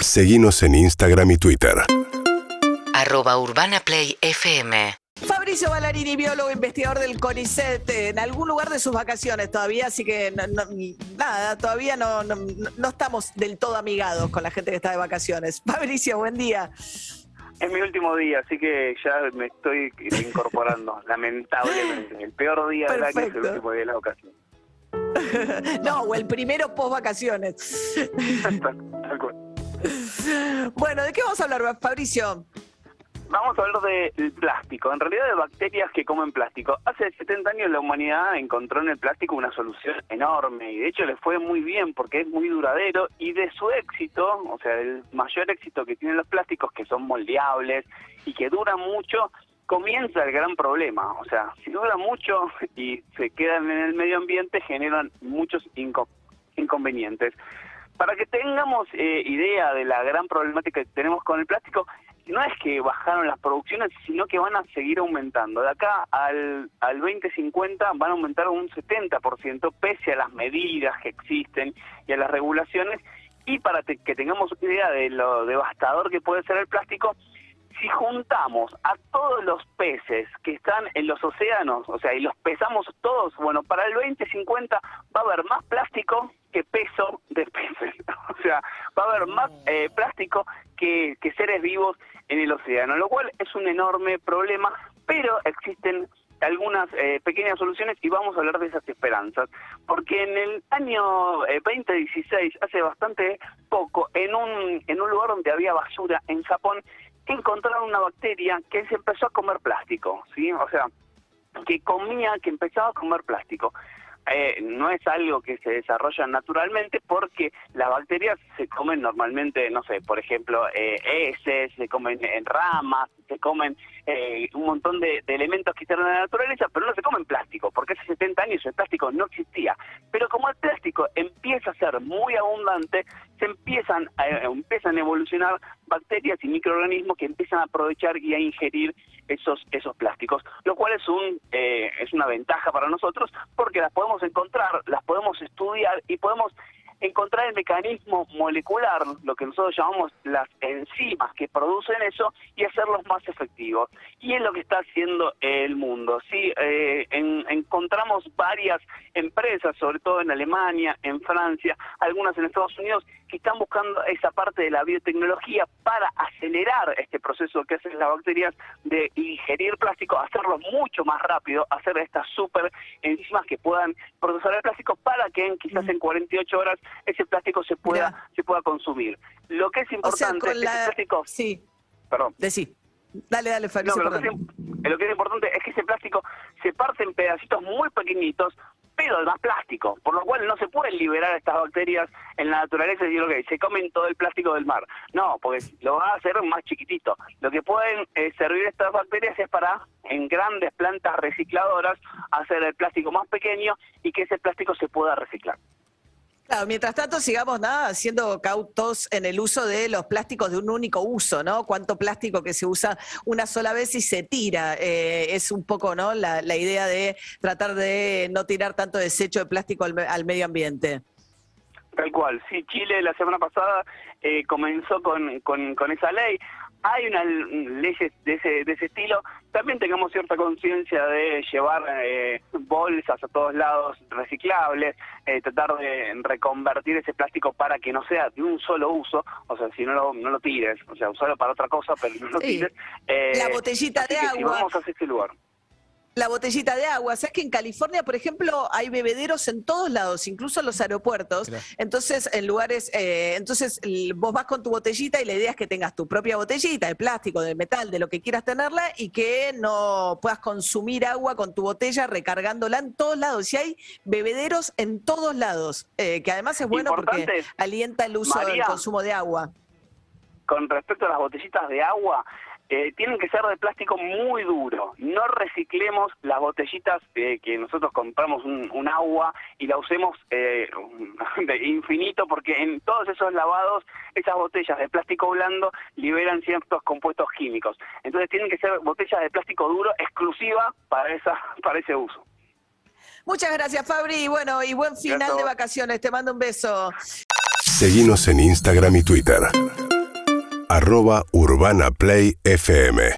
Seguimos en Instagram y Twitter. Arroba Urbana Play FM. Fabricio Ballarini, biólogo, investigador del CONICET, en algún lugar de sus vacaciones todavía, así que no- no- nada, todavía no, no- no estamos del todo amigados con la gente que está de vacaciones. Fabricio, buen día. Es mi último día, así que ya me estoy incorporando, lamentablemente. El peor día del año es el último día de la ocasión. No, o el primero post vacaciones. Tal cual. Bueno, ¿de qué vamos a hablar, Fabricio? Vamos a hablar del plástico, en realidad de bacterias que comen plástico. Hace 70 años la humanidad encontró en el plástico una solución enorme y de hecho le fue muy bien porque es muy duradero y de su éxito, o sea, el mayor éxito que tienen los plásticos que son moldeables y que duran mucho, comienza el gran problema. O sea, si duran mucho y se quedan en el medio ambiente generan muchos inco- inconvenientes. Para que tengamos eh, idea de la gran problemática que tenemos con el plástico, no es que bajaron las producciones, sino que van a seguir aumentando. De acá al, al 2050 van a aumentar un 70%, pese a las medidas que existen y a las regulaciones. Y para que tengamos idea de lo devastador que puede ser el plástico, si juntamos a todos los peces que están en los océanos, o sea, y los pesamos todos, bueno, para el 2050 va a haber más plástico que peso de peces. O sea, va a haber más eh, plástico que, que seres vivos en el océano, lo cual es un enorme problema, pero existen algunas eh, pequeñas soluciones y vamos a hablar de esas esperanzas, porque en el año eh, 2016, hace bastante poco, en un, en un lugar donde había basura en Japón, encontraron una bacteria que se empezó a comer plástico, ¿sí? O sea, que comía, que empezaba a comer plástico. Eh, no es algo que se desarrolla naturalmente porque las bacterias se comen normalmente, no sé, por ejemplo, eh, se comen en ramas, se comen eh, un montón de, elementos que están en la naturaleza, pero no se comen plástico, porque hace 70 años el plástico no existía. Pero como el plástico empieza a ser muy abundante, se empiezan a, empiezan a evolucionar bacterias y microorganismos que empiezan a aprovechar y a ingerir esos esos plásticos, lo cual es un eh, es una ventaja para nosotros porque las podemos encontrar, las podemos estudiar y podemos encontrar el mecanismo molecular, lo que nosotros llamamos las enzimas que producen eso y hacerlos más efectivos. Y es lo que está haciendo el mundo. Sí, eh, en- encontramos varias empresas, sobre todo en Alemania, en Francia, algunas en Estados Unidos, que están buscando esa parte de la biotecnología para acelerar este proceso que hacen las bacterias de ingerir plástico, hacerlo mucho más rápido, hacer estas super enzimas que puedan procesar el plástico para que en, quizás en 48 horas ese plástico se pueda se pueda consumir. Lo que es O sea, importante es que ese plástico, Sí, perdón, decí. Dale, dale, no, Fabricio, pero lo, que es, lo que es importante es que ese plástico se parte en pedacitos muy pequeñitos, pero además plástico, por lo cual no se pueden liberar estas bacterias en la naturaleza y decir, ok, se comen todo el plástico del mar. No, porque lo va a hacer más chiquitito. Lo que pueden eh, servir estas bacterias es para, en grandes plantas recicladoras, hacer el plástico más pequeño y que ese plástico se pueda reciclar. Claro, mientras tanto sigamos nada siendo cautos en el uso de los plásticos de un único uso, ¿no? Cuánto plástico que se usa una sola vez y se tira. Eh, es un poco, ¿no? La, la idea de tratar de no tirar tanto desecho de plástico al, me- al medio ambiente. Tal cual, sí, Chile la semana pasada eh, comenzó con, con, con esa ley. Hay unas leyes de ese, de ese estilo. También tengamos cierta conciencia de llevar eh, bolsas a todos lados reciclables, eh, tratar de reconvertir ese plástico para que no sea de un solo uso, o sea, si no lo, no lo tires, o sea, usarlo para otra cosa, pero no lo Sí. tires. Eh, La botellita de que si agua. vamos hacia ese lugar. La botellita de agua. ¿Sabes que en California, por ejemplo, hay bebederos en todos lados, incluso en los aeropuertos? Entonces, en lugares, eh, entonces vos vas con tu botellita y la idea es que tengas tu propia botellita de plástico, de metal, de lo que quieras tenerla y que no puedas consumir agua con tu botella recargándola en todos lados. Y hay bebederos en todos lados, eh, que además es bueno porque alienta el uso del María. consumo de agua. con respecto a las botellitas de agua, eh, tienen que ser de plástico muy duro. No reciclemos las botellitas eh, que nosotros compramos un, un agua y la usemos eh, de infinito, porque en todos esos lavados, esas botellas de plástico blando liberan ciertos compuestos químicos. Entonces tienen que ser botellas de plástico duro exclusiva para, esa, para ese uso. Muchas gracias, Fabri. Y bueno, y buen final Gracias. de vacaciones. Te mando un beso. Seguimos en Instagram y Twitter. Arroba Urbana Play FM